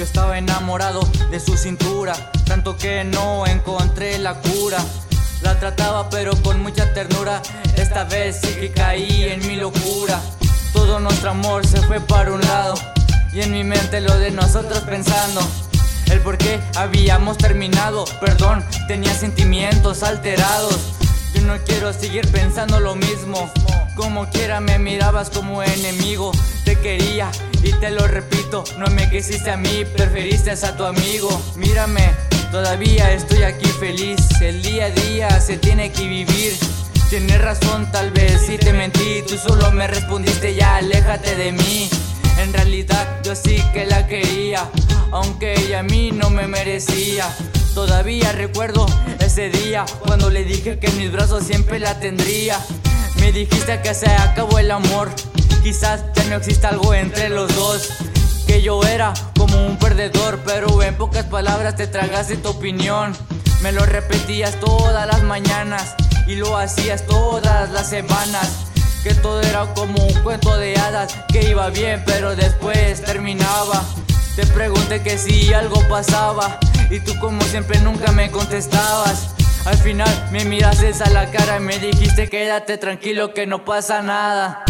Yo estaba enamorado de su cintura, tanto que no encontré la cura. La trataba pero con mucha ternura, esta vez sí que caí en mi locura. Todo nuestro amor se fue para un lado y en mi mente lo de nosotros pensando. El por qué habíamos terminado, perdón, tenía sentimientos alterados. No quiero seguir pensando lo mismo. Como quiera me mirabas como enemigo. Te quería y te lo repito. No me quisiste a mí, preferiste a tu amigo. Mírame, todavía estoy aquí feliz. El día a día se tiene que vivir. Tienes razón, tal vez si te mentí. Tú solo me respondiste ya, aléjate de mí. En realidad yo sí que la quería, aunque ella a mí no me merecía. Todavía recuerdo ese día cuando le dije que mis brazos siempre la tendría. Me dijiste que se acabó el amor, quizás ya no exista algo entre los dos. Que yo era como un perdedor, pero en pocas palabras te tragaste tu opinión. Me lo repetías todas las mañanas y lo hacías todas las semanas que todo era como un cuento de hadas, que iba bien pero después terminaba. Te pregunté que si algo pasaba y tú como siempre nunca me contestabas. Al final me miraste a la cara y me dijiste quédate tranquilo que no pasa nada.